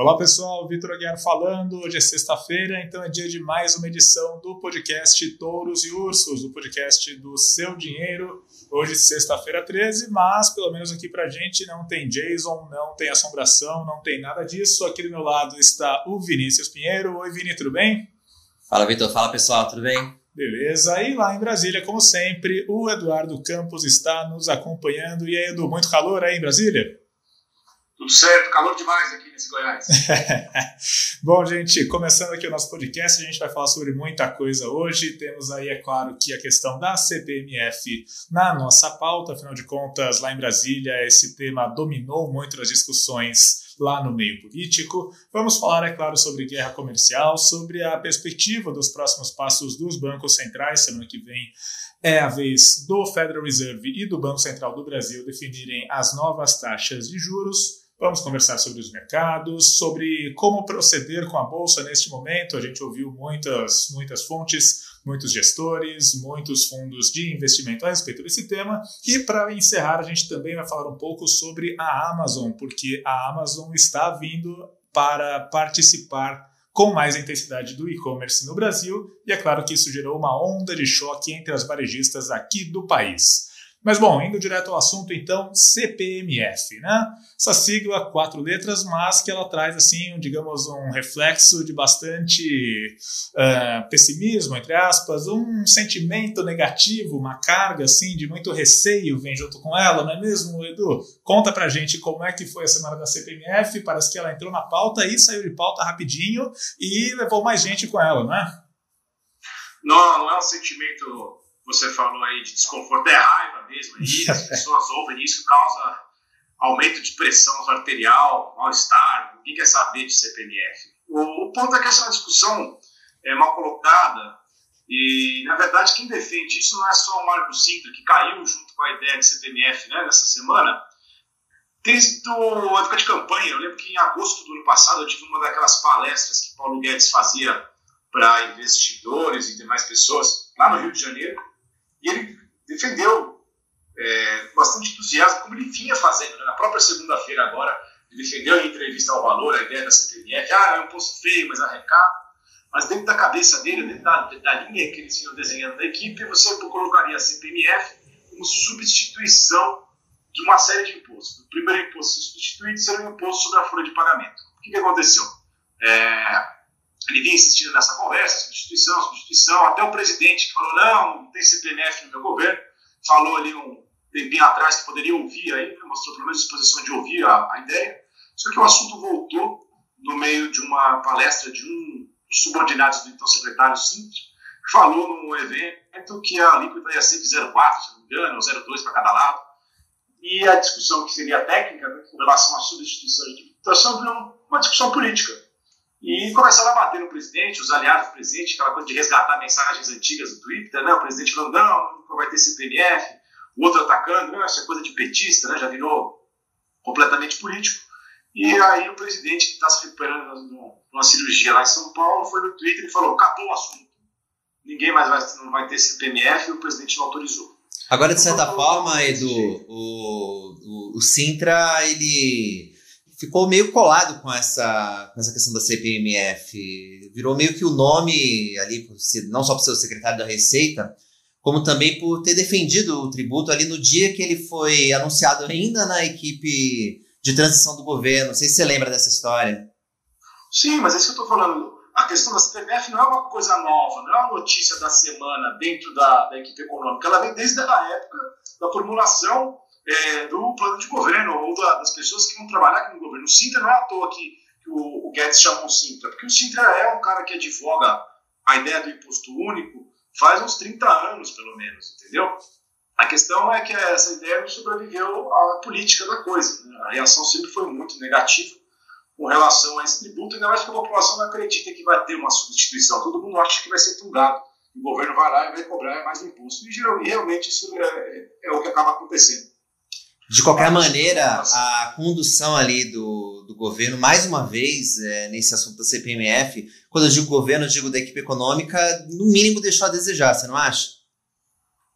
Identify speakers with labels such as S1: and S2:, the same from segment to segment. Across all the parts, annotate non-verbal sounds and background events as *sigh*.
S1: Olá pessoal, Vitor Aguiar falando. Hoje é sexta-feira, então é dia de mais uma edição do podcast Touros e Ursos, o podcast do seu dinheiro. Hoje, sexta-feira 13, mas pelo menos aqui pra gente não tem Jason, não tem assombração, não tem nada disso. Aqui do meu lado está o Vinícius Pinheiro. Oi, Vini, tudo bem?
S2: Fala, Vitor. Fala pessoal, tudo bem?
S1: Beleza, e lá em Brasília, como sempre, o Eduardo Campos está nos acompanhando. E aí, Edu, muito calor aí em Brasília?
S3: Tudo certo, calor demais aqui nesse Goiás. *laughs*
S1: Bom, gente, começando aqui o nosso podcast, a gente vai falar sobre muita coisa hoje. Temos aí, é claro, que a questão da CPMF na nossa pauta, afinal de contas, lá em Brasília, esse tema dominou muito as discussões lá no meio político. Vamos falar, é claro, sobre guerra comercial, sobre a perspectiva dos próximos passos dos bancos centrais. Semana que vem é a vez do Federal Reserve e do Banco Central do Brasil definirem as novas taxas de juros. Vamos conversar sobre os mercados, sobre como proceder com a bolsa neste momento. A gente ouviu muitas, muitas fontes, muitos gestores, muitos fundos de investimento a respeito desse tema. E para encerrar, a gente também vai falar um pouco sobre a Amazon, porque a Amazon está vindo para participar com mais intensidade do e-commerce no Brasil, e é claro que isso gerou uma onda de choque entre as varejistas aqui do país. Mas bom, indo direto ao assunto, então, CPMF, né? Essa sigla, quatro letras, mas que ela traz, assim, digamos, um reflexo de bastante uh, pessimismo, entre aspas, um sentimento negativo, uma carga, assim, de muito receio vem junto com ela, não é mesmo, Edu? Conta pra gente como é que foi a semana da CPMF, parece que ela entrou na pauta e saiu de pauta rapidinho e levou mais gente com ela, não é?
S3: Não, não é um sentimento você falou aí de desconforto, é raiva mesmo aí, as pessoas ouvem isso, causa aumento de pressão arterial, mal-estar, ninguém quer saber de CPMF. O, o, ponto é que essa discussão é mal colocada e, na verdade, quem defende isso não é só o Marco Sintra, que caiu junto com a ideia de CPMF né, nessa semana, desde a época de campanha, eu lembro que em agosto do ano passado eu tive uma daquelas palestras que Paulo Guedes fazia para investidores e demais pessoas lá no Rio de Janeiro, e ele defendeu é, bastante entusiasmo, como ele vinha fazendo. Né? Na própria segunda-feira agora, ele defendeu em entrevista ao Valor a ideia da CPMF, ah, é um posto feio, mas arrecada. Mas dentro da cabeça dele, dentro da, da linha que eles vinham desenhando da equipe, você colocaria a CPMF como substituição de uma série de impostos. O primeiro imposto substituído seria o imposto sobre a folha de pagamento. O que, que aconteceu? É, ele vinha insistindo nessa conversa, substituição, substituição, até o presidente que falou, não, não tem CPMF no meu governo, falou ali um tempinho atrás que poderia ouvir aí, né, mostrou pelo menos disposição de ouvir a, a, ideia, só que o assunto voltou no meio de uma palestra de um dos subordinados do então secretário Sintra, que falou num evento que a alíquota ia ser de 0,4, se não me engano, ou 0,2 para cada lado, e a discussão que seria técnica, né, com relação à substituição de tributação, virou uma discussão política e começaram a bater no presidente, os aliados do presidente, aquela coisa de resgatar mensagens antigas do Twitter, né? O presidente falando, não, nunca vai ter CPMF, o outro atacando, não, isso é coisa de petista, né? Já virou completamente político. E aí o presidente, que está se recuperando numa cirurgia lá em São Paulo, foi no Twitter e falou, acabou o assunto. Ninguém mais vai, não vai ter CPMF e o presidente não autorizou.
S2: Agora, de certa então, forma, Edu, o, o, o Sintra, ele ficou meio colado com essa, com essa questão da CPMF. Virou meio que o nome ali, não só por ser o secretário da Receita, como também por ter defendido o tributo ali no dia que ele foi anunciado ainda na equipe de transição do governo. Não sei se você lembra dessa história.
S3: Sim, mas é isso que eu estou falando. A questão da CPMF não é uma coisa nova, não é uma notícia da semana dentro da, da equipe econômica. Ela vem desde a época da formulação é, do plano de governo ou da, das pessoas que vão trabalhar aqui no governo. O Sintra não é à toa que, que o, o, Guedes chamou o Sintra, porque o Sintra é um cara que advoga a ideia do imposto único faz uns 30 anos, pelo menos, entendeu? A questão é que essa ideia não sobreviveu à política da coisa. Né? A reação sempre foi muito negativa com relação a esse tributo, ainda mais que a população não acredita que vai ter uma substituição. Todo mundo acha que vai ser fungado. O governo vai lá e vai cobrar mais imposto. E realmente isso é, é, é o que acaba acontecendo.
S2: De qualquer maneira, a condução ali do, do governo, mais uma vez, é, nesse assunto da CPMF, quando eu digo governo, eu digo da equipe econômica, no mínimo deixou a desejar, você não acha?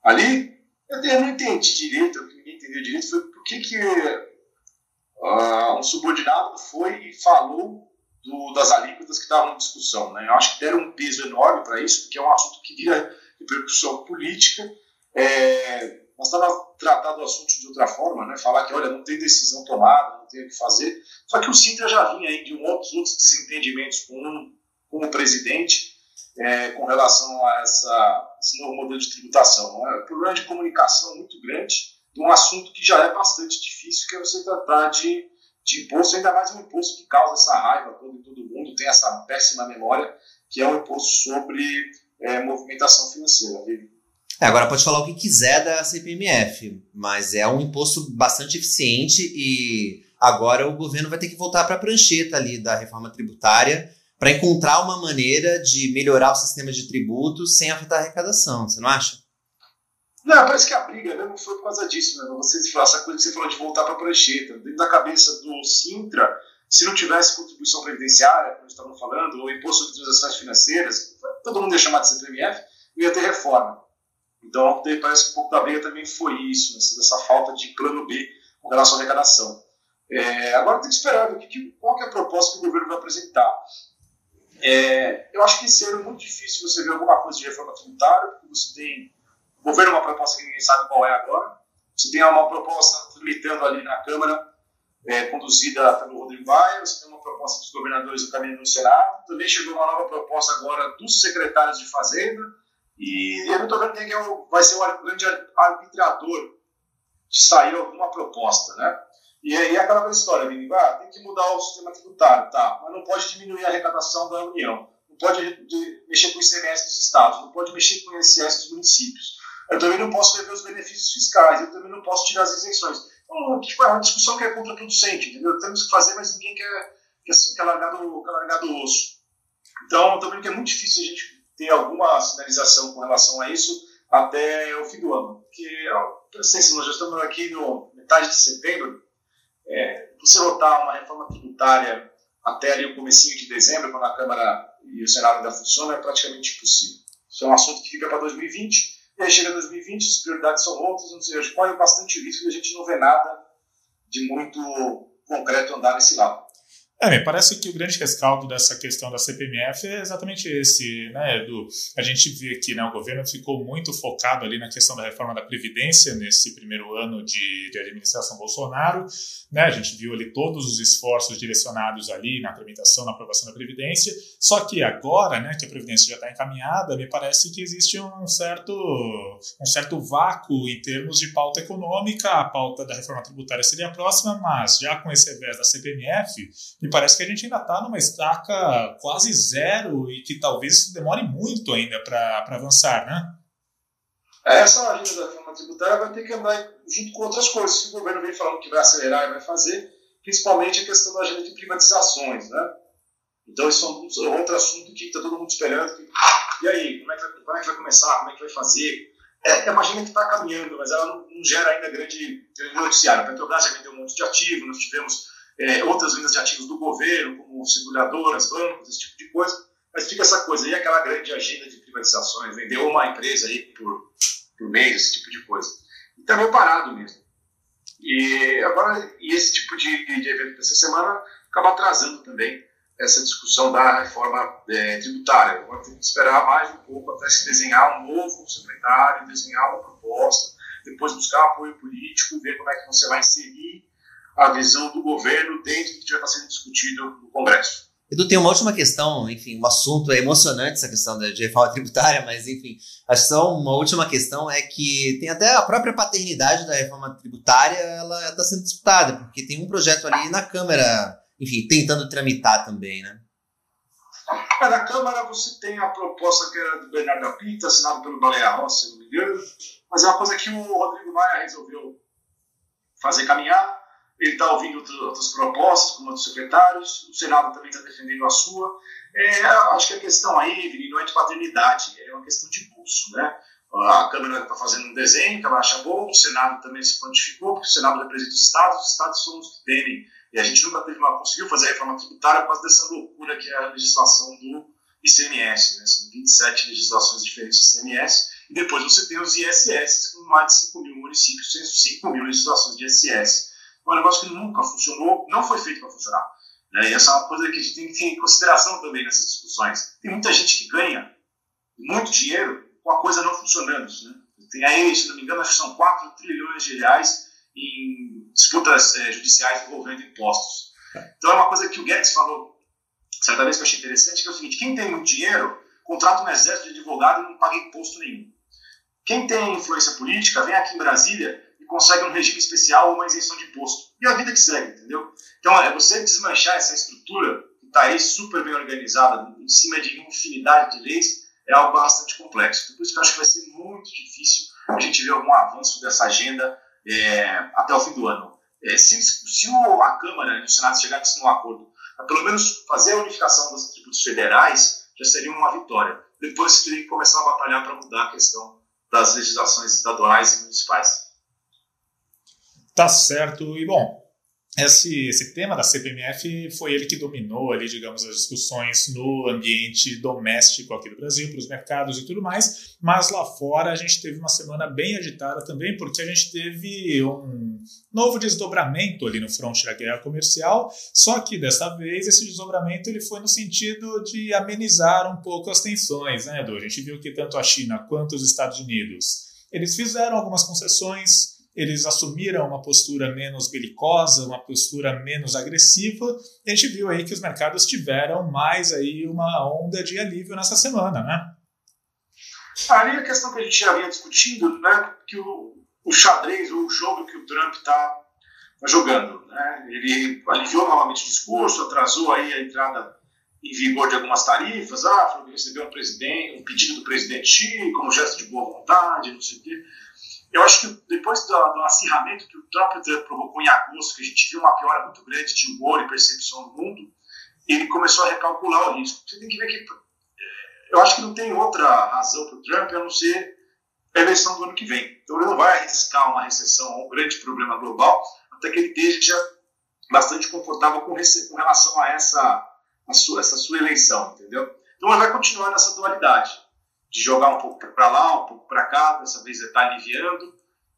S3: Ali, eu não entendi direito, o que ninguém entendeu direito foi por que, que uh, um subordinado foi e falou do, das alíquotas que estavam em discussão. Né? Eu acho que deram um peso enorme para isso, porque é um assunto que vira repercussão política. É, nós estávamos tratando o assunto de outra forma, né? falar que, olha, não tem decisão tomada, não tem o que fazer. Só que o Sintra já vinha aí de um outros, outros desentendimentos com, com o presidente é, com relação a essa, esse novo modelo de tributação. Né? É um problema de comunicação muito grande de um assunto que já é bastante difícil, que é você tratar de, de imposto, ainda mais um imposto que causa essa raiva em todo mundo, tem essa péssima memória, que é o imposto sobre é, movimentação financeira.
S2: É, agora pode falar o que quiser da CPMF, mas é um imposto bastante eficiente e agora o governo vai ter que voltar para a prancheta ali da reforma tributária para encontrar uma maneira de melhorar o sistema de tributos sem afetar a arrecadação, você não acha?
S3: Não, parece que a briga né, não foi por causa disso, né? Você, essa coisa que você falou de voltar para a prancheta, dentro da cabeça do Sintra, se não tivesse contribuição previdenciária, como estavam falando, ou imposto sobre transações financeiras, todo mundo ia chamar de CPMF, não ia ter reforma. Então, parece que um pouco da briga também foi isso, essa falta de plano B com relação à arrecadação. É, agora tem que esperar que, qual que é a proposta que o governo vai apresentar. É, eu acho que esse ano é muito difícil você ver alguma coisa de reforma tributária, porque você tem o governo uma proposta que ninguém sabe qual é agora, você tem uma proposta tramitando ali na Câmara, é, conduzida pelo Rodrigo Baia, você tem uma proposta dos governadores do caminho no Senado, também chegou uma nova proposta agora dos secretários de Fazenda, e vendo quem é o, vai ser o grande arbitrador de sair alguma proposta, né? E aí é aquela história, Vini, ah, tem que mudar o sistema tributário, tá? Mas não pode diminuir a arrecadação da União, não pode mexer com o ICMS dos estados, não pode mexer com o ICS dos municípios. Eu também não posso prever os benefícios fiscais, eu também não posto tirar as isenções. Então, tipo, é uma discussão que é contraproducente, entendeu? Temos que fazer, mas ninguém quer, quer, quer, largar, do, quer largar do osso. Então, também que é muito difícil a gente ter alguma sinalização com relação a isso até o fim do ano. Porque, assim, nós já estamos aqui no metade de setembro, é, você votar uma reforma tributária até ali o comecinho de dezembro, quando a Câmara e o Senado ainda funcionam, é praticamente impossível. Isso é um assunto que fica para 2020, e aí chega 2020, as prioridades são outras, não sei, corre bastante risco e a gente não vê nada de muito concreto andar nesse lado.
S1: É, me parece que o grande rescaldo dessa questão da CPMF é exatamente esse, né, Edu? A gente vê que né, o governo ficou muito focado ali na questão da reforma da Previdência nesse primeiro ano de, de administração Bolsonaro, né? A gente viu ali todos os esforços direcionados ali na tramitação, na aprovação da Previdência, só que agora, né, que a Previdência já está encaminhada, me parece que existe um certo, um certo vácuo em termos de pauta econômica, a pauta da reforma tributária seria a próxima, mas já com esse revés da CPMF, me parece que a gente ainda está numa estaca quase zero e que talvez demore muito ainda para avançar, né?
S3: É, essa agenda da reforma tributária vai ter que andar junto com outras coisas que o governo vem falando que vai acelerar e vai fazer, principalmente a questão da agenda de privatizações, né? Então, isso é outro assunto que está todo mundo esperando. Que, e aí, como é, vai, como é que vai começar? Como é que vai fazer? É, é uma agenda que está caminhando, mas ela não, não, gera ainda grande, grande noticiário. A Petrobras já vendeu um monte de ativos, nós tivemos é, outras vendas de ativos do governo, como seguradoras, bancos, esse tipo de coisa, mas fica essa coisa aí, aquela grande agenda de privatizações, vendeu uma empresa aí por, por mês, esse tipo de coisa. E tá meio parado mesmo. E agora, e esse tipo de, de evento dessa semana acaba atrasando também essa discussão da reforma é, tributária. Agora tem que esperar mais um pouco até se desenhar um novo secretário, desenhar uma proposta, depois buscar apoio político, ver como é que você vai inserir a visão do governo dentro do que já está sendo discutido no Congresso.
S2: Edu, tem uma última questão, enfim, um assunto é emocionante essa questão de reforma tributária, mas enfim, acho só uma última questão é que tem até a própria paternidade da reforma tributária, ela está sendo disputada, porque tem um projeto ali na Câmara, enfim, tentando tramitar também, né?
S3: É, na Câmara você tem a proposta que era do Bernardo Pinta, assinado pelo Baleia Rossi, se não me engano, mas é uma coisa que o Rodrigo Maia resolveu fazer caminhar, ele está ouvindo outras propostas, como outros secretários, o Senado também está defendendo a sua. É, acho que a questão aí, Vini, não é de paternidade, é uma questão de pulso, né? A Câmara está fazendo um desenho que ela acha bom, o Senado também se quantificou, porque o Senado representa os Estados, os Estados são os que temem. E a gente nunca teve uma, conseguiu fazer a reforma tributária por causa dessa loucura que é a legislação do ICMS. Né? São 27 legislações diferentes de ICMS. E depois você tem os ISS, com mais de 5 mil municípios, 5 mil legislações de ISS. É um negócio que nunca funcionou, não foi feito para funcionar. Né? E essa é uma coisa que a gente tem que ter em consideração também nessas discussões. Tem muita gente que ganha muito dinheiro com a coisa não funcionando. Né? Tem aí, se não me engano, são 4 trilhões de reais em disputas é, judiciais envolvendo impostos. Então é uma coisa que o Guedes falou certa vez que eu achei interessante, que é o seguinte, quem tem muito dinheiro, contrata um exército de advogado e não paga imposto nenhum. Quem tem influência política, vem aqui em Brasília consegue um regime especial ou uma isenção de imposto. E a vida que segue, entendeu? Então é você desmanchar essa estrutura que está aí super bem organizada, em cima de infinidade de leis, é algo bastante complexo. Por isso que eu acho que vai ser muito difícil a gente ver algum avanço dessa agenda é, até o fim do ano. É, se, se o, a Câmara e o Senado chegassem num acordo, pelo menos fazer a unificação dos tributos federais, já seria uma vitória. Depois teria que começar a batalhar para mudar a questão das legislações estaduais e municipais.
S1: Tá certo. E bom, esse, esse tema da CPMF foi ele que dominou ali, digamos, as discussões no ambiente doméstico aqui do Brasil, para os mercados e tudo mais, mas lá fora a gente teve uma semana bem agitada também, porque a gente teve um novo desdobramento ali no fronte da guerra comercial, só que dessa vez esse desdobramento ele foi no sentido de amenizar um pouco as tensões, né, Edu? A gente viu que tanto a China quanto os Estados Unidos eles fizeram algumas concessões, eles assumiram uma postura menos belicosa, uma postura menos agressiva. A gente viu aí que os mercados tiveram mais aí uma onda de alívio nessa semana, né?
S3: Ali a questão que a gente já vinha discutindo, né, que o, o xadrez, o jogo que o Trump está tá jogando, né, ele aliviou novamente o discurso, atrasou aí a entrada em vigor de algumas tarifas, ah, falou recebeu um, um pedido do presidente Xi como gesto de boa vontade, não sei o quê. Eu acho que depois do, do acirramento que o próprio Trump provocou em agosto, que a gente viu uma piora muito grande de humor e percepção do mundo, ele começou a recalcular o risco. Você tem que ver que eu acho que não tem outra razão para o Trump a não ser a eleição do ano que vem. Então ele não vai arriscar uma recessão ou um grande problema global até que ele esteja bastante confortável com, com relação a essa, a sua, essa sua eleição, entendeu? Então ele vai continuar nessa dualidade de jogar um pouco para lá, um pouco para cá, dessa vez ele está aliviando.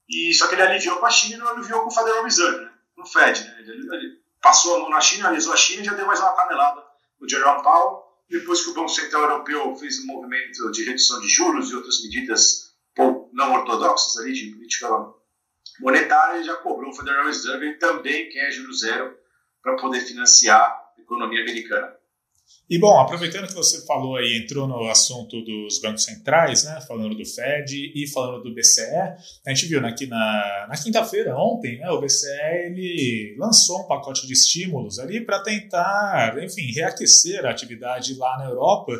S3: E só que ele aliviou com a China e não aliviou com o Federal Reserve, né? no Fed. Né? Ele, ele, passou a mão na China, alisou a China e já deu mais uma canelada no Jerome Powell. Depois que o Banco Central Europeu fez um movimento de redução de juros e outras medidas não ortodoxas ali de política monetária, ele já cobrou o Federal Reserve também quer juros zero para poder financiar a economia americana.
S1: E bom, aproveitando que você falou aí, entrou no assunto dos bancos centrais, né, falando do Fed e falando do BCE, a gente viu aqui na, na quinta-feira, ontem, né, o BCE ele lançou um pacote de estímulos ali para tentar, enfim, reaquecer a atividade lá na Europa.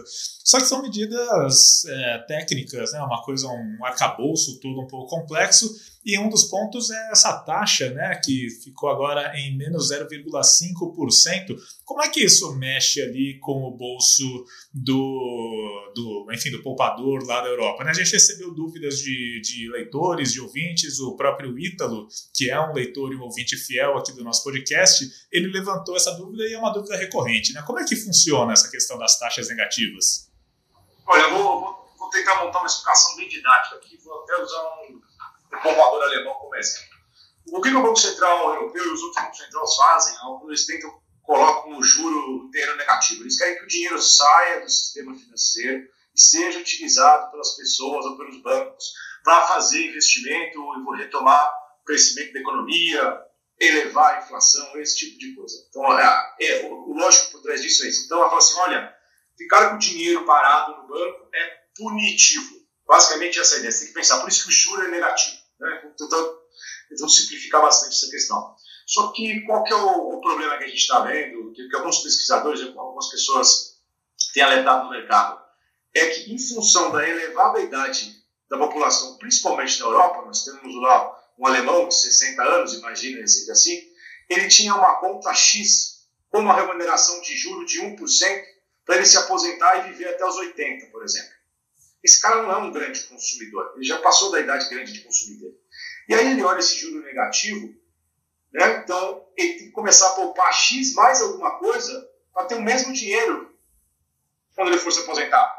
S1: Só que são medidas é, técnicas, né, uma coisa, um arcabouço todo um pouco complexo e um dos pontos é essa taxa, né, que ficou agora em menos 0,5%. Como é que isso mexe ali com o bolso do, do, enfim, do poupador lá da Europa? Né? A gente recebeu dúvidas de, de leitores, de ouvintes, o próprio Ítalo, que é um leitor e um ouvinte fiel aqui do nosso podcast, ele levantou essa dúvida e é uma dúvida recorrente. Né? Como é que funciona essa questão das taxas negativas?
S3: Olha, eu vou, vou, vou tentar montar uma explicação bem didática aqui, vou até usar um povoador alemão como exemplo. O que o Banco Central Europeu e os outros bancos centrais fazem quando eles tentam colocam o juro inteiro negativo? Eles querem que o dinheiro saia do sistema financeiro e seja utilizado pelas pessoas ou pelos bancos para fazer investimento e retomar o crescimento da economia, elevar a inflação, esse tipo de coisa. Então, é, é o lógico por trás disso é isso. Então, ela fala assim: olha, ficar com o dinheiro parado no banco é punitivo. Basicamente, essa é a ideia. Você tem que pensar, por isso que o juro é negativo. Né? Tentando, simplificar bastante essa questão. Só que qual que é o, o problema que a gente está vendo, que, que, alguns pesquisadores, algumas pessoas têm alertado no mercado, é que em função da elevada idade da população, principalmente na Europa, nós temos lá um alemão de 60 anos, imagina esse assim, ele tinha uma conta X com uma remuneração de juro de 1% para ele se aposentar e viver até os 80, por exemplo. Esse cara não é um grande consumidor, ele já passou da idade grande de consumidor. E aí ele olha esse juro negativo, né? então ele tem que começar a poupar X mais alguma coisa para ter o mesmo dinheiro quando ele for se aposentar.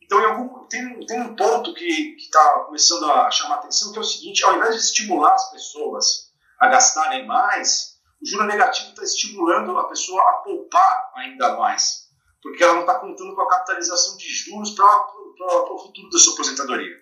S3: Então algum, tem, tem, um ponto que está começando a chamar atenção, que é o seguinte, ao invés de estimular as pessoas a gastarem mais, o juro negativo está estimulando a pessoa a poupar ainda mais, porque ela não está contando com a capitalização de juros para o futuro da sua aposentadoria.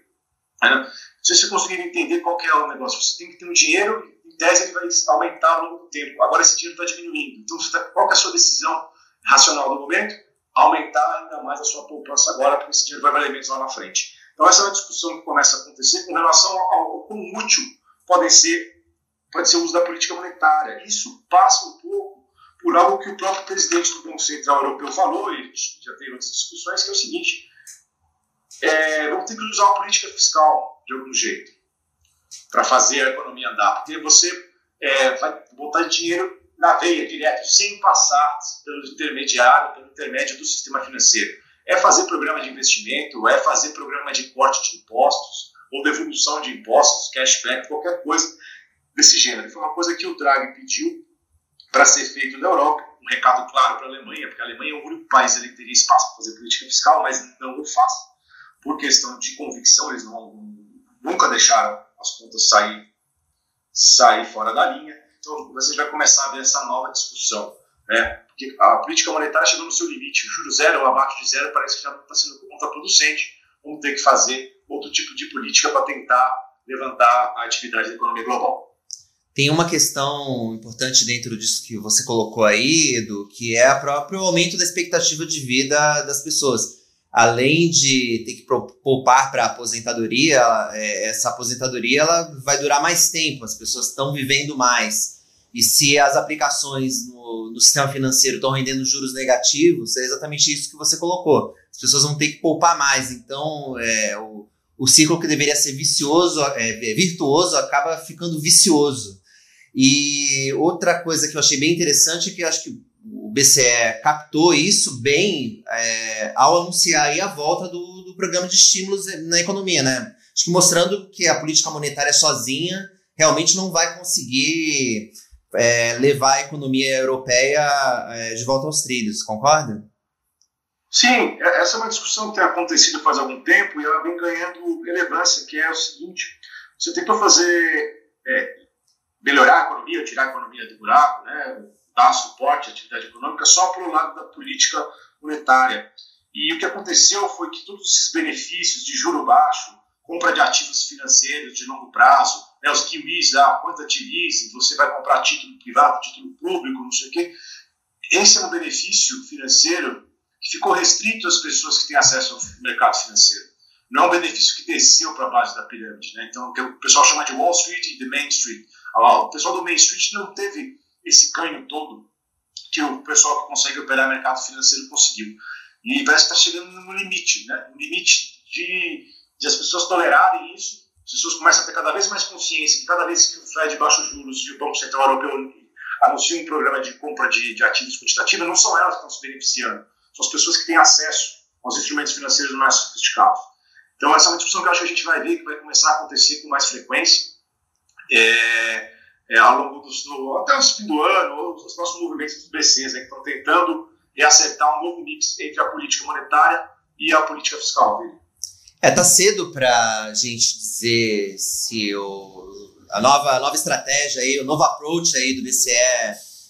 S3: Né? Se você conseguir entender qual é o negócio, você tem que ter um dinheiro, em tese ele vai aumentar ao longo do tempo. Agora esse dinheiro está diminuindo. Então, tá, qual é a sua decisão racional do momento? Aumentar ainda mais a sua poupança agora, porque esse dinheiro vai valer menos lá na frente. Então, essa é uma discussão que começa a acontecer com relação ao, quão útil pode ser, pode ser o uso da política monetária. Isso passa um pouco por algo que o próprio presidente do Banco Central Europeu falou, e já teve outras discussões, que é o seguinte: é, vamos ter que usar a política fiscal de algum jeito para fazer a economia andar, porque você é, vai botar dinheiro na veia direto, sem passar pelo intermediário, pelo intermédio do sistema financeiro. É fazer programa de investimento, é fazer programa de corte de impostos, ou devolução de impostos, cashback, qualquer coisa desse gênero. Foi uma coisa que o Draghi pediu para ser feito na Europa, um recado claro para a Alemanha, porque a Alemanha é o único país que teria espaço para fazer política fiscal, mas não o faz por questão de convicção, eles não, nunca deixaram as contas sair, sair fora da linha. Então, você vai começar a ver essa nova discussão. Né? Porque a política monetária chegou no seu limite. O juro zero ou abaixo de zero parece que já está sendo contraproducente. Vamos ter que fazer outro tipo de política para tentar levantar a atividade da economia global.
S2: Tem uma questão importante dentro disso que você colocou aí, Edu, que é o próprio aumento da expectativa de vida das pessoas além de ter que poupar para a aposentadoria, é, essa aposentadoria ela vai durar mais tempo, as pessoas estão vivendo mais. E se as aplicações no, no sistema financeiro estão rendendo juros negativos, é exatamente isso que você colocou. As pessoas vão ter que poupar mais. Então, é, o, o ciclo que deveria ser vicioso, é, virtuoso, acaba ficando vicioso. E outra coisa que eu achei bem interessante é que eu acho que o BCE captou isso bem é, ao anunciar a volta do, do, programa de estímulos na economia, né? Acho que mostrando que a política monetária sozinha realmente não vai conseguir é, levar a economia europeia é, de volta aos trilhos, concorda?
S3: Sim, é, essa é uma discussão que tem acontecido faz algum tempo e ela vem ganhando relevância, que é o seguinte, você tentou fazer, é, melhorar a economia, tirar a economia do buraco, né? Dar suporte à atividade econômica só pelo lado da política monetária. E o que aconteceu foi que todos esses benefícios de juro baixo, compra de ativos financeiros de longo prazo, né, os kiwis, a quantitative easing, você vai comprar título privado, título público, não sei o quê. Esse é um benefício financeiro que ficou restrito às pessoas que têm acesso ao mercado financeiro. Não é um benefício que desceu para a base da pirâmide. Né? Então, o que o pessoal chama de Wall Street e the Main Street. O pessoal do Main Street não teve esse ganho todo que o pessoal que consegue operar mercado financeiro conseguiu. E parece que está chegando no limite, né? no limite de, de as pessoas tolerarem isso, as pessoas começam a ter cada vez mais consciência que cada vez que o Fed baixa os juros e o Banco Central Europeu anuncia um programa de compra de, de ativos quantitativos, não são elas que estão se beneficiando, são as pessoas que têm acesso aos instrumentos financeiros mais sofisticados. Então, essa é uma discussão que eu acho que a gente vai ver que vai começar a acontecer com mais frequência. É, é, ao longo dos, do, até o fim do ano, os nossos movimentos dos BCs, né, que estão tentando reacertar um novo mix entre a política monetária e a política fiscal dele.
S2: É, tá cedo para gente dizer se o, a nova, a nova estratégia aí, o novo approach aí do BCE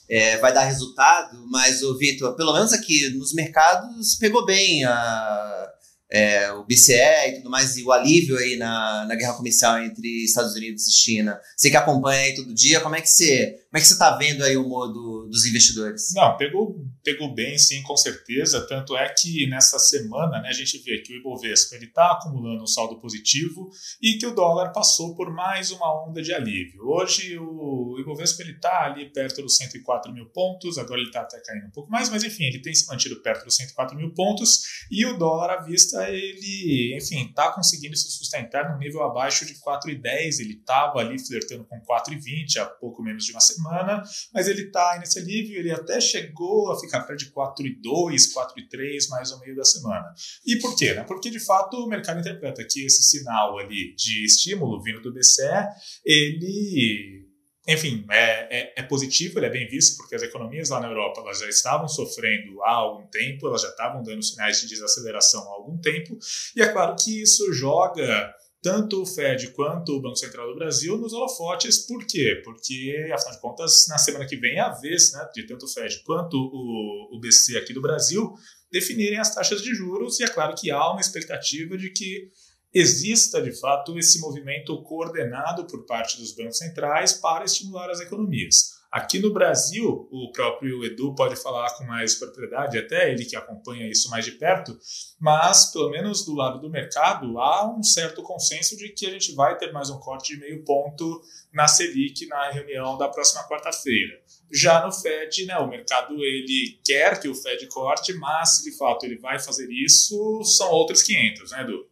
S2: é, vai dar resultado, mas o Vitor, pelo menos aqui nos mercados pegou bem a, é, o BCE e tudo mais, e o alívio aí na, na guerra comercial entre Estados Unidos e China. Você que acompanha aí todo dia, como é que você, como é que você está vendo aí o humor do, dos investidores?
S1: Não, pegou, pegou bem, sim, com certeza. Tanto é que nessa semana né, a gente vê que o Ibovespa está acumulando um saldo positivo e que o dólar passou por mais uma onda de alívio. Hoje o Ibovespa está ali perto dos 104 mil pontos, agora ele está até caindo um pouco mais, mas enfim, ele tem se mantido perto dos 104 mil pontos e o dólar à vista ele, enfim, está conseguindo se sustentar no nível abaixo de 4,10. Ele estava ali flertando com 4,20 há pouco menos de uma semana, mas ele está nesse alívio. Ele até chegou a ficar perto de 4,2, 4,3 mais ou meio da semana. E por quê? Né? Porque de fato o mercado interpreta que esse sinal ali de estímulo vindo do BCE, ele enfim, é, é, é, positivo, ele é bem visto, porque as economias lá na Europa elas já estavam sofrendo há algum tempo, elas já estavam dando sinais de desaceleração há algum tempo, e é claro que isso joga tanto o Fed quanto o Banco Central do Brasil nos holofotes. Por quê? Porque, afinal de contas, na semana que vem é a vez né, de tanto o Fed quanto o, o BC aqui do Brasil definirem as taxas de juros, e é claro que há uma expectativa de que exista, de fato, esse movimento coordenado por parte dos bancos centrais para estimular as economias. Aqui no Brasil, o próprio Edu pode falar com mais propriedade, até ele que acompanha isso mais de perto, mas pelo menos do lado do mercado há um certo consenso de que a gente vai ter mais um corte de meio ponto na Selic na reunião da próxima quarta-feira. Já no Fed, né, o mercado ele quer que o Fed corte, mas se de fato ele vai fazer isso, são outros 500, né, Edu?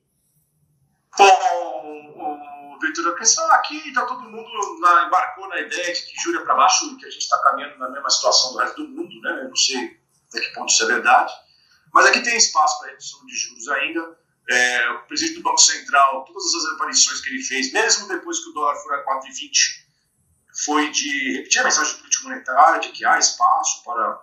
S3: Bom, Vitor, a questão aqui está todo mundo na, embarcou na ideia de que jura para baixo, que a gente está caminhando na mesma situação do resto do mundo, né? Eu não sei até que ponto isso é verdade, mas aqui tem espaço para redução de juros ainda. É, o presidente do Banco Central, todas as aparições que ele fez, mesmo depois que o dólar for a 4,20, foi de repetir a mensagem do político monetário de que há espaço para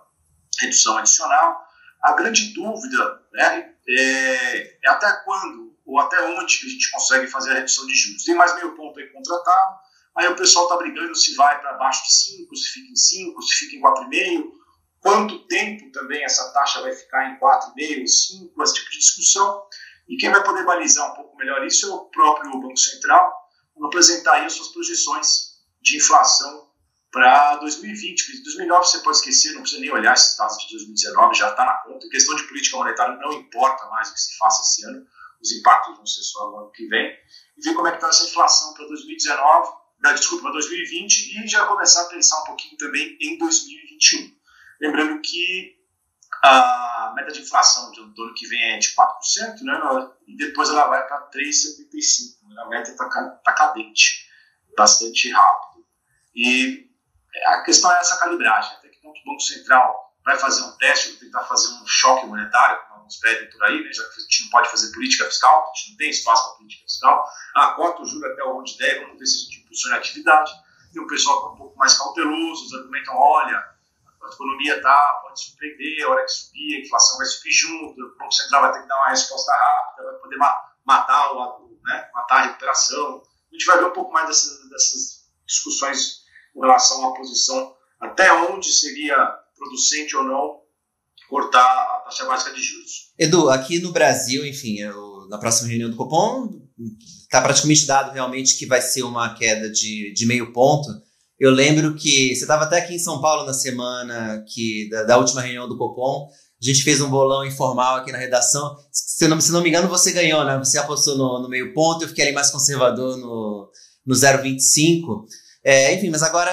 S3: redução adicional. A grande dúvida né, é, é até quando até onde que a gente consegue fazer a redução de juros. Tem mais meio ponto aí contratado, aí o pessoal está brigando se vai para baixo de 5, se fica em 5, se fica em 4,5, quanto tempo também essa taxa vai ficar em 4,5, 5, esse tipo de discussão. E quem vai poder balizar um pouco melhor isso é o próprio Banco Central, apresentar aí as suas projeções de inflação para 2020. Porque 2009 você pode esquecer, não precisa nem olhar esses dados de 2019, já está na conta. Em questão de política monetária, não importa mais o que se faça esse ano os impactos vão ser só no ano que vem, e ver como é que está essa inflação para 2019, da, desculpa, para 2020, e já começar a pensar um pouquinho também em 2021. Lembrando que a meta de inflação do ano que vem é de 4%, né, e depois ela vai para 3,75%. Né, a meta está tá cadente, bastante rápido. E a questão é essa calibragem, até que ponto o Banco Central vai fazer um teste, tentar fazer um choque monetário, alguns pedem por aí, né, já que a gente não pode fazer política fiscal, a gente não tem espaço para política fiscal, ah, corta o juro até onde der, vamos ver se a gente impulsiona a atividade. E o pessoal está um pouco mais cauteloso, eles argumentam, olha, a economia tá, pode surpreender, a hora que subir, a inflação vai subir junto, o Banco Central vai ter que dar uma resposta rápida, vai poder matar, o, né, matar a recuperação. A gente vai ver um pouco mais dessas, dessas discussões com relação à posição, até onde seria producente ou não cortar a taxa básica de juros.
S2: Edu, aqui no Brasil, enfim, eu, na próxima reunião do Copom, está praticamente dado realmente que vai ser uma queda de, de meio ponto. Eu lembro que você estava até aqui em São Paulo na semana que da, da, última reunião do Copom. A gente fez um bolão informal aqui na redação. Se não, se não me engano, você ganhou, né? Você apostou no, no meio ponto, eu fiquei ali mais conservador no, no 0,25. É, enfim, mas agora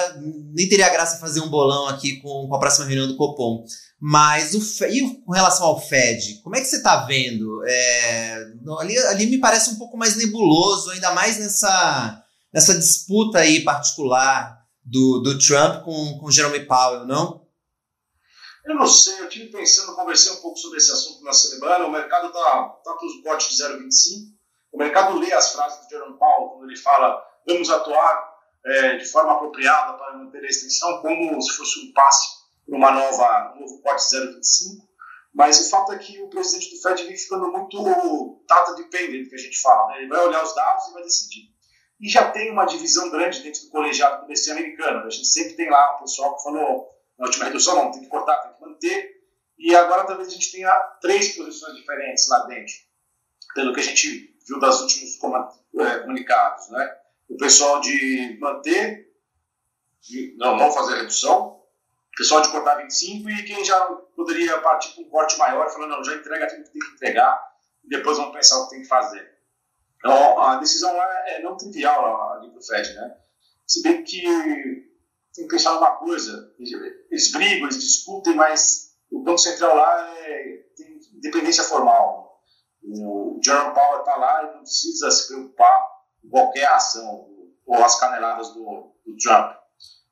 S2: nem teria graça fazer um bolão aqui com, com a próxima reunião do Copom. Mas o e com relação ao Fed, como é que você está vendo? É, ali, ali me parece um pouco mais nebuloso, ainda mais nessa, nessa disputa aí particular do, do Trump com, com Jerome Powell, não?
S3: Eu não sei, eu tive pensando, conversei um pouco sobre esse assunto na semana. O mercado está tá para os botes de 0,25. O mercado lê as frases do Jerome Powell quando ele fala vamos atuar é, de forma apropriada para manter a extensão, como se fosse um passe para uma nova, um novo corte 0,25, mas o fato é que o presidente do Fed vem ficando muito data dependente, que a gente fala. Né? Ele vai olhar os dados e vai decidir. E já tem uma divisão grande dentro do colegiado do BC americano. A gente sempre tem lá o pessoal que falou, na última redução, não, tem que cortar, tem que manter. E agora talvez a gente tenha três posições diferentes lá dentro, pelo que a gente viu das últimos é, comunicados. Né? O pessoal de manter, de não, não fazer redução, pessoal de cortar 25 e quem já poderia partir para um corte maior, falando, não, já entrega tudo que tem que entregar e depois vamos pensar o que tem que fazer. Então, a decisão é, é não trivial ali para o Fed, né? Se bem que tem que pensar numa coisa, eles brigam, eles discutem, mas o Banco Central lá é, tem independência formal. O Jerome Powell está lá e não precisa se preocupar com qualquer ação ou as caneladas do, do Trump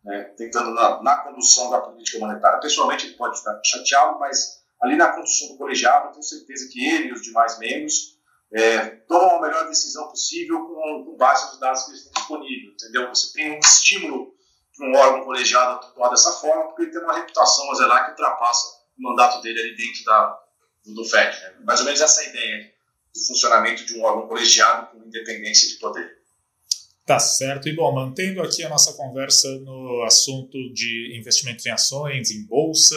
S3: né, tentando na, na, condução da política monetária. Pessoalmente, ele pode estar chateado, mas ali na condução do colegiado, eu tenho certeza que ele e os demais membros é, tomam a melhor decisão possível com, com, base nos dados que eles têm disponíveis, entendeu? Você tem um estímulo para um órgão colegiado atuar dessa forma, porque ele tem uma reputação a zelar que ultrapassa o mandato dele ali dentro da, do, FED. Né? Mais ou menos essa é ideia. do funcionamento de um órgão colegiado com independência de poder.
S1: Tá certo. E bom, mantendo aqui a nossa conversa no assunto de investimento em ações, em bolsa,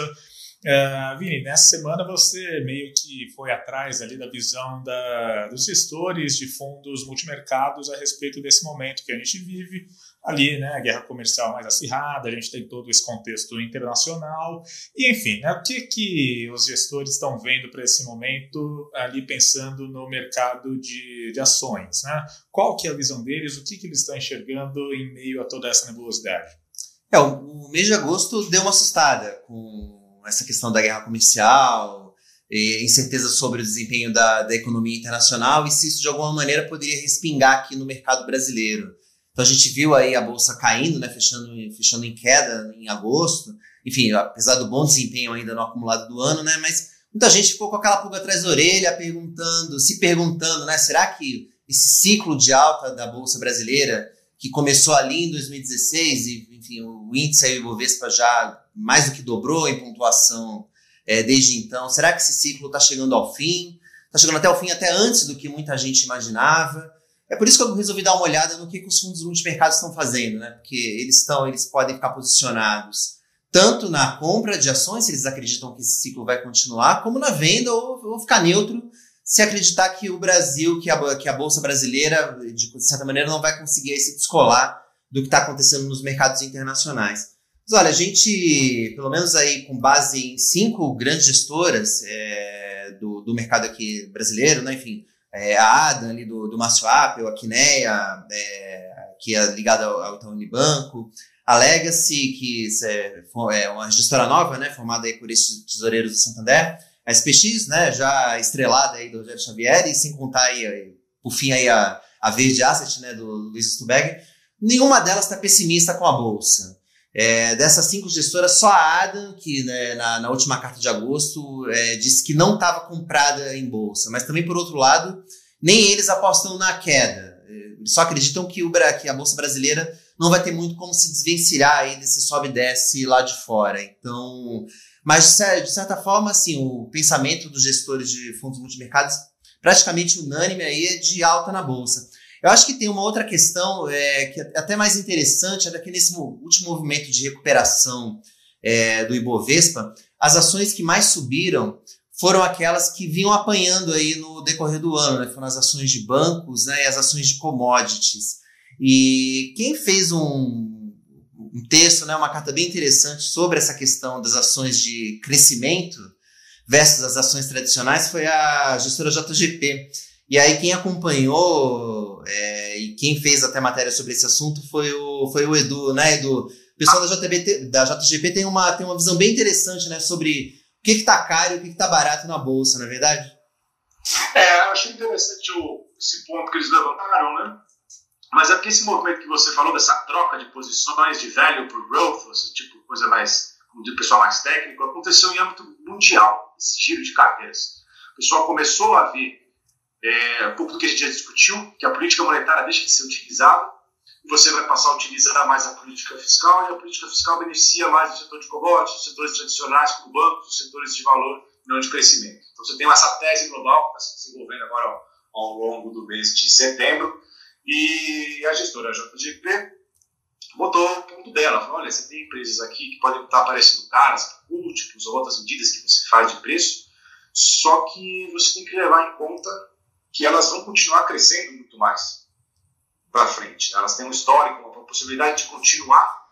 S1: Uh, Vini, nessa semana você meio que foi atrás ali da visão da, dos gestores de fundos multimercados a respeito desse momento que a gente vive ali, né, a guerra comercial mais acirrada, a gente tem todo esse contexto internacional, e enfim, né, o que, que os gestores estão vendo para esse momento ali pensando no mercado de, de ações, né? Qual que é a visão deles, o que, que eles estão enxergando em meio a toda essa nebulosidade?
S2: É, o mês de agosto deu uma assustada com essa questão da guerra comercial, incerteza sobre o desempenho da, da economia internacional e se isso de alguma maneira poderia respingar aqui no mercado brasileiro. Então a gente viu aí a bolsa caindo, né, fechando, fechando em queda em agosto. Enfim, apesar do bom desempenho ainda no acumulado do ano, né, mas muita gente ficou com aquela pulga atrás da orelha, perguntando, se perguntando, né, será que esse ciclo de alta da bolsa brasileira que começou ali em 2016 e, enfim, o índice aí, o Ibovespa já mais do que dobrou em pontuação é, desde então. Será que esse ciclo está chegando ao fim? Está chegando até o fim, até antes do que muita gente imaginava. É por isso que eu resolvi dar uma olhada no que, que os fundos multimercados estão fazendo, né? Porque eles estão, eles podem ficar posicionados tanto na compra de ações, se eles acreditam que esse ciclo vai continuar, como na venda ou, ou ficar neutro se acreditar que o Brasil, que a, que a Bolsa Brasileira, de certa maneira, não vai conseguir se descolar do que está acontecendo nos mercados internacionais. Mas olha, a gente, pelo menos aí com base em cinco grandes gestoras é, do, do mercado aqui brasileiro, né? enfim, é, a ali do, do Márcio Apple, a Quineia, é, que é ligada ao, ao Itaú Unibanco, a Legacy, que é, é uma gestora nova, né, formada aí por esses tesoureiros do Santander, a SPX, né, já estrelada aí do Rogério Xavier, e sem contar aí, por fim, aí a, a Verde Asset, né, do Luiz Stuberg, nenhuma delas está pessimista com a Bolsa. É, dessas cinco gestoras, só a Adam, que né, na, na, última carta de agosto é, disse que não estava comprada em bolsa, mas também, por outro lado, nem eles apostam na queda. Eles só acreditam que, o, que a bolsa brasileira não vai ter muito como se desvencilhar aí desse sobe e desce lá de fora. Então, mas de certa forma, assim, o pensamento dos gestores de fundos multimercados praticamente unânime aí é de alta na bolsa. Eu acho que tem uma outra questão é, que é até mais interessante, é que nesse último movimento de recuperação é, do Ibovespa, as ações que mais subiram foram aquelas que vinham apanhando aí no decorrer do ano, né? Foram as ações de bancos né? e as ações de commodities. E quem fez um, um texto, né? uma carta bem interessante sobre essa questão das ações de crescimento versus as ações tradicionais foi a gestora JGP. E aí quem acompanhou é, e quem fez até matéria sobre esse assunto foi o, foi o Edu, né, Edu? O pessoal da, da JGP tem uma, tem uma visão bem interessante, né, sobre o que está caro e o que está barato na bolsa, não é verdade?
S3: É, eu achei interessante o, esse ponto que eles levantaram, né? Mas é porque esse movimento que você falou, dessa troca de posições de velho para growth, esse tipo de coisa mais, como diz o pessoal mais técnico, aconteceu em âmbito mundial, esse giro de carteiras. O pessoal começou a ver é, um pouco do que a gente já discutiu, que a política monetária deixa de ser utilizada, e você vai passar a utilizar mais a política fiscal, e a política fiscal beneficia mais o setor de commodities, os setores tradicionais como bancos, os setores de valor, não de crescimento. Então você tem essa tese global que está se desenvolvendo agora ao, ao longo do mês de setembro, e a gestora JGP botou o ponto dela, falou, olha, você tem empresas aqui que podem estar aparecendo caras, múltiplos ou outras medidas que você faz de preço, só que você tem que levar em conta que elas vão continuar crescendo muito mais para frente. Elas têm um histórico, uma possibilidade de continuar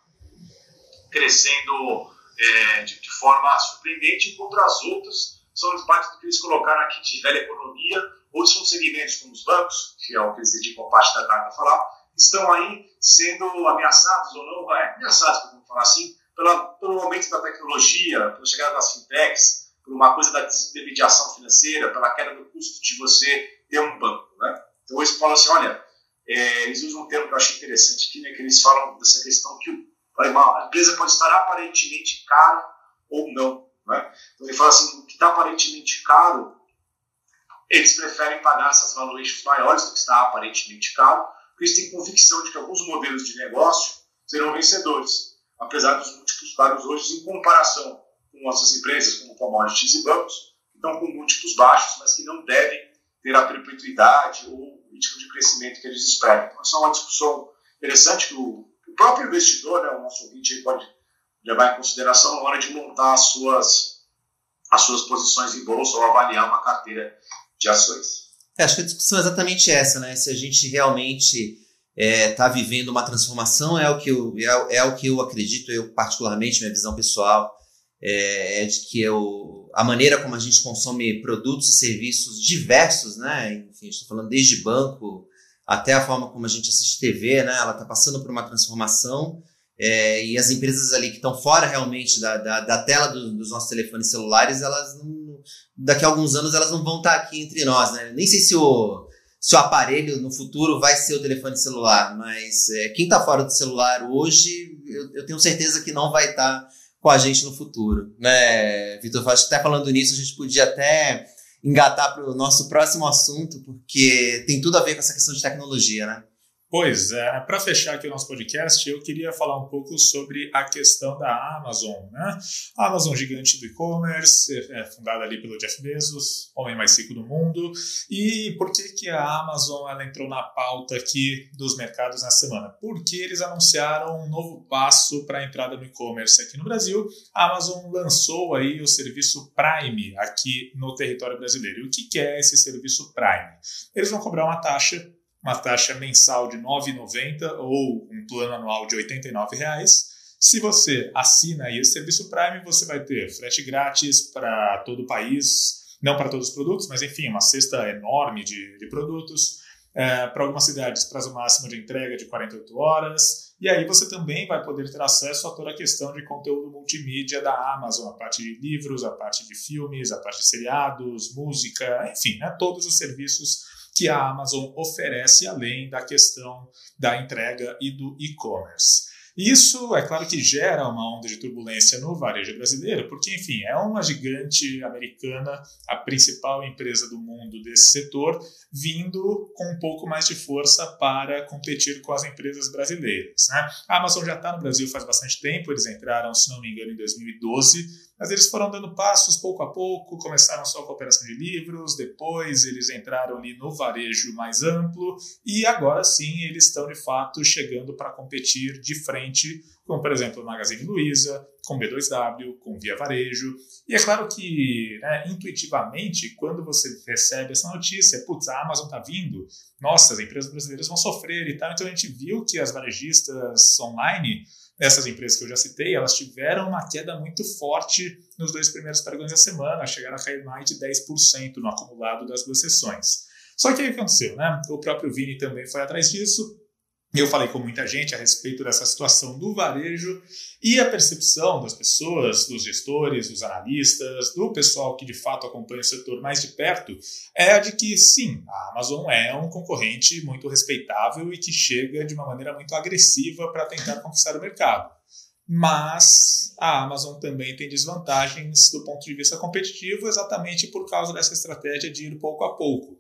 S3: crescendo é, de, de, forma surpreendente, enquanto as outras são parte do que eles colocaram aqui de velha economia, ou são segmentos como os bancos, que é o que eles dedicam parte da carta a falar, estão aí sendo ameaçados ou não, é, ameaçados, vamos falar assim, pela, pelo aumento da tecnologia, pela chegada das fintechs, por uma coisa da desmediação financeira, pela queda do custo de você ter um banco. Né? Então eles falam assim, olha, é, eles usam um termo que eu achei interessante aqui, né, que eles falam dessa questão que a empresa pode estar aparentemente cara ou não. Né? Então ele fala assim, o que está aparentemente caro, eles preferem pagar essas valuations maiores do que está aparentemente caro, porque eles têm convicção de que alguns modelos de negócio serão vencedores, apesar dos múltiplos caros hoje em comparação com nossas empresas como commodities e bancos, que estão com múltiplos baixos, mas que não devem ter a perpetuidade ou o ritmo de crescimento que eles esperam. Então, essa é uma discussão interessante que o, o próprio investidor, né, o nosso ouvinte, pode levar em consideração na hora de montar as suas, as suas posições em bolsa ou avaliar uma carteira de ações.
S2: É, acho que a discussão é exatamente essa, né? Se a gente realmente está é, tá vivendo uma transformação, é o, que eu, é, é, o que eu acredito, eu particularmente, minha visão pessoal, é, é de que eu, a maneira como a gente consome produtos e serviços diversos, né? Enfim, estou falando desde banco até a forma como a gente assiste TV, né? Ela está passando por uma transformação é, e as empresas ali que estão fora realmente da, da, da tela do, dos nossos telefones celulares, elas não, daqui a alguns anos elas não vão estar tá aqui entre nós, né? Nem sei se o se o aparelho no futuro vai ser o telefone celular, mas é, quem está fora do celular hoje, eu, eu, tenho certeza que não vai estar tá com a gente no futuro, né, Vitor? Acho que até falando nisso, a gente podia até engatar para o nosso próximo assunto, porque tem tudo a ver com essa questão de tecnologia, né?
S1: Pois é, para fechar aqui o nosso podcast, eu queria falar um pouco sobre a questão da Amazon. Né? A Amazon, gigante do e-commerce, é fundada ali pelo Jeff Bezos, homem mais rico do mundo. E por que, que a Amazon ela entrou na pauta aqui dos mercados nessa semana? Porque eles anunciaram um novo passo para a entrada no e-commerce aqui no Brasil. A Amazon lançou aí o serviço Prime aqui no território brasileiro. E o que, que é esse serviço Prime? Eles vão cobrar uma taxa uma taxa mensal de R$ 9,90 ou um plano anual de R$ 89,00. Se você assina aí o serviço Prime, você vai ter frete grátis para todo o país, não para todos os produtos, mas enfim, uma cesta enorme de, de produtos. É, para algumas cidades, prazo máximo de entrega de 48 horas. E aí você também vai poder ter acesso a toda a questão de conteúdo multimídia da Amazon, a parte de livros, a parte de filmes, a parte de seriados, música, enfim, né, todos os serviços que a Amazon oferece além da questão da entrega e do e-commerce. Isso, é claro que gera uma onda de turbulência no varejo brasileiro, porque, enfim, é uma gigante americana, a principal empresa do mundo desse setor, vindo com um pouco mais de força para competir com as empresas brasileiras. Né? A Amazon já está no Brasil faz bastante tempo, eles entraram, se não me engano, em 2012, mas eles foram dando passos pouco a pouco, começaram só com a operação de livros, depois eles entraram ali no varejo mais amplo e agora sim eles estão de fato chegando para competir de frente com, por exemplo, o Magazine Luiza, com B2W, com Via Varejo. E é claro que, né, intuitivamente, quando você recebe essa notícia, putz, a Amazon está vindo, nossa, as empresas brasileiras vão sofrer e tal. Então a gente viu que as varejistas online essas empresas que eu já citei, elas tiveram uma queda muito forte nos dois primeiros pregões da semana, chegaram a cair mais de 10% no acumulado das duas sessões. Só que o que aconteceu? Né? O próprio Vini também foi atrás disso, eu falei com muita gente a respeito dessa situação do varejo e a percepção das pessoas, dos gestores, dos analistas, do pessoal que de fato acompanha o setor mais de perto, é a de que sim, a Amazon é um concorrente muito respeitável e que chega de uma maneira muito agressiva para tentar conquistar o mercado. Mas a Amazon também tem desvantagens do ponto de vista competitivo, exatamente por causa dessa estratégia de ir pouco a pouco.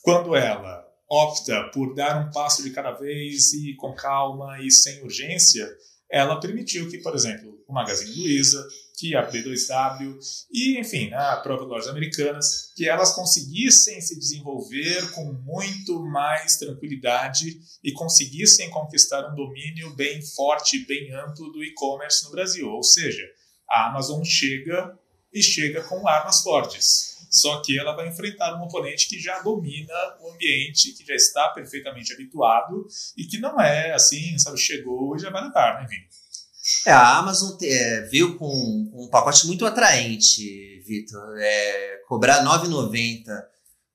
S1: Quando ela opta por dar um passo de cada vez e com calma e sem urgência, ela permitiu que, por exemplo, o Magazine Luiza, que a B2W e, enfim, a própria lojas americanas, que elas conseguissem se desenvolver com muito mais tranquilidade e conseguissem conquistar um domínio bem forte, bem amplo do e-commerce no Brasil. Ou seja, a Amazon chega e chega com armas fortes só que ela vai enfrentar um oponente que já domina o ambiente, que já está perfeitamente habituado e que não é assim, sabe, chegou e já vai levar, né, Vini?
S2: É, a Amazon é, veio com um pacote muito atraente, Vitor. É, cobrar R$ 9,90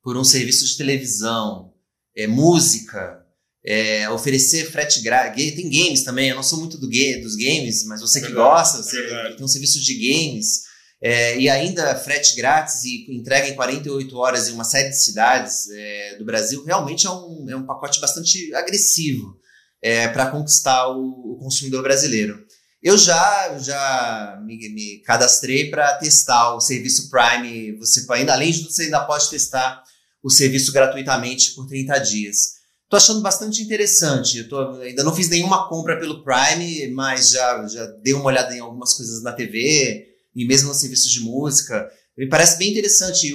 S2: por um serviço de televisão, é, música, é, oferecer frete grátis. Tem games também, eu não sou muito do dos games, mas você que gosta, você tem um serviço de games. É, e ainda frete grátis e entrega em 48 horas em uma série de cidades é, do Brasil, realmente é um, é um pacote bastante agressivo é, para conquistar o, o, consumidor brasileiro. Eu já, já me, me cadastrei para testar o serviço Prime. Você ainda, além de tudo, você ainda pode testar o serviço gratuitamente por 30 dias. Estou achando bastante interessante. Eu tô, ainda não fiz nenhuma compra pelo Prime, mas já, já dei uma olhada em algumas coisas na TV e mesmo nos serviços de música. Me parece bem interessante. E,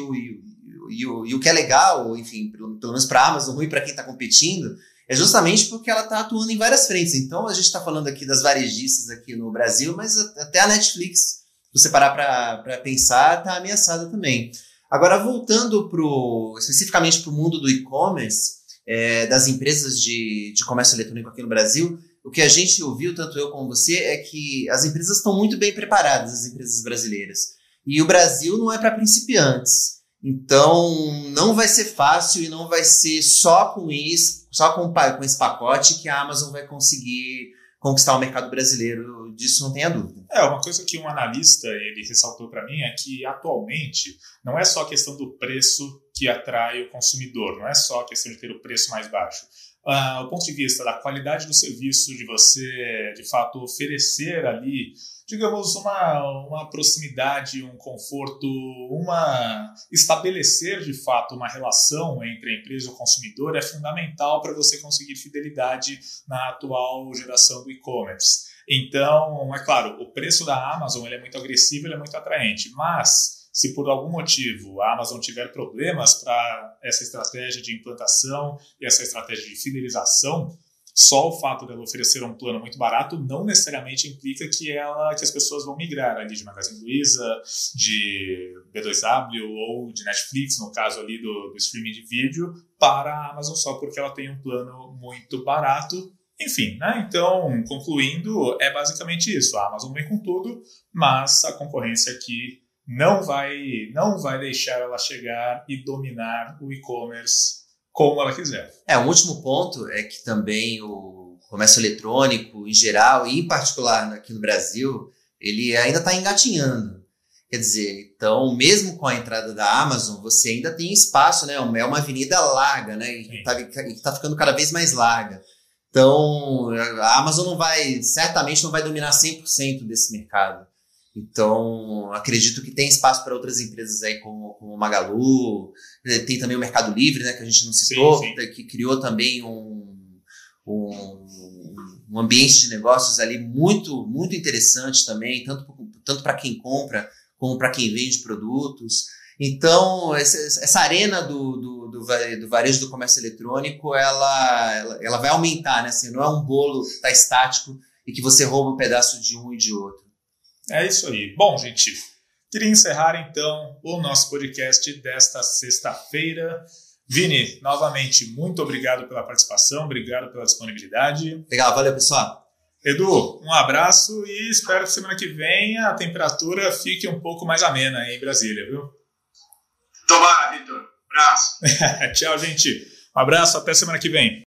S2: e, o, e o que é legal, enfim, pelo, pelo menos para a Amazon, ruim para quem está competindo, é justamente porque ela está atuando em várias frentes. Então, a gente está falando aqui das varejistas aqui no Brasil, mas até a Netflix, se você parar para pensar, está ameaçada também. Agora, voltando pro, especificamente para o mundo do e-commerce, é, das empresas de, de comércio eletrônico aqui no Brasil, o que a gente ouviu, tanto eu como você, é que as empresas estão muito bem preparadas, as empresas brasileiras. E o Brasil não é para principiantes. Então, não vai ser fácil e não vai ser só com isso, só com, com esse pacote que a Amazon vai conseguir conquistar o mercado brasileiro, disso não tenha dúvida.
S1: É, uma coisa que um analista ele ressaltou para mim é que atualmente não é só a questão do preço que atrai o consumidor, não é só a questão de ter o preço mais baixo. Uh, o ponto de vista da qualidade do serviço, de você de fato oferecer ali digamos, uma, uma proximidade, um conforto, uma estabelecer de fato uma relação entre a empresa e o consumidor é fundamental para você conseguir fidelidade na atual geração do e-commerce. Então, é claro, o preço da Amazon ele é muito agressivo, ele é muito atraente, mas se por algum motivo a Amazon tiver problemas para essa estratégia de implantação e essa estratégia de fidelização, só o fato dela oferecer um plano muito barato não necessariamente implica que ela que as pessoas vão migrar ali de Magazine Luiza, de B2W ou de Netflix, no caso ali do, do streaming de vídeo, para a Amazon só porque ela tem um plano muito barato. Enfim, né? Então, concluindo, é basicamente isso. A Amazon vem com tudo, mas a concorrência aqui não vai, não vai deixar ela chegar e dominar o e-commerce como ela quiser.
S2: É, um último ponto é que também o comércio eletrônico em geral, e em particular aqui no Brasil, ele ainda está engatinhando. Quer dizer, então, mesmo com a entrada da Amazon, você ainda tem espaço, né? É uma avenida larga, né? E está tá ficando cada vez mais larga. Então, a Amazon não vai, certamente não vai dominar 100% desse mercado. Então, acredito que tem espaço para outras empresas aí como, como o Magalu, eh, tem também o Mercado Livre, né, que a gente não citou, sim, sim. que criou também um, um, um, ambiente de negócios ali muito, muito interessante também, tanto, tanto para quem compra como para quem vende produtos. Então, essa, essa arena do, do, do, do, varejo do comércio eletrônico, ela, ela, ela vai aumentar, né? Assim, não é um bolo que está estático e que você rouba um pedaço de um e de outro.
S1: É isso aí. Bom, gente, queria encerrar então o nosso podcast desta sexta-feira. Vini, novamente, muito obrigado pela participação, obrigado pela disponibilidade.
S2: Legal, valeu, pessoal.
S1: Edu, um abraço e espero que semana que vem a temperatura fique um pouco mais amena aí em Brasília, viu?
S3: Tomara, Vitor. Abraço. *laughs*
S1: Tchau, gente. Um abraço, até semana que vem.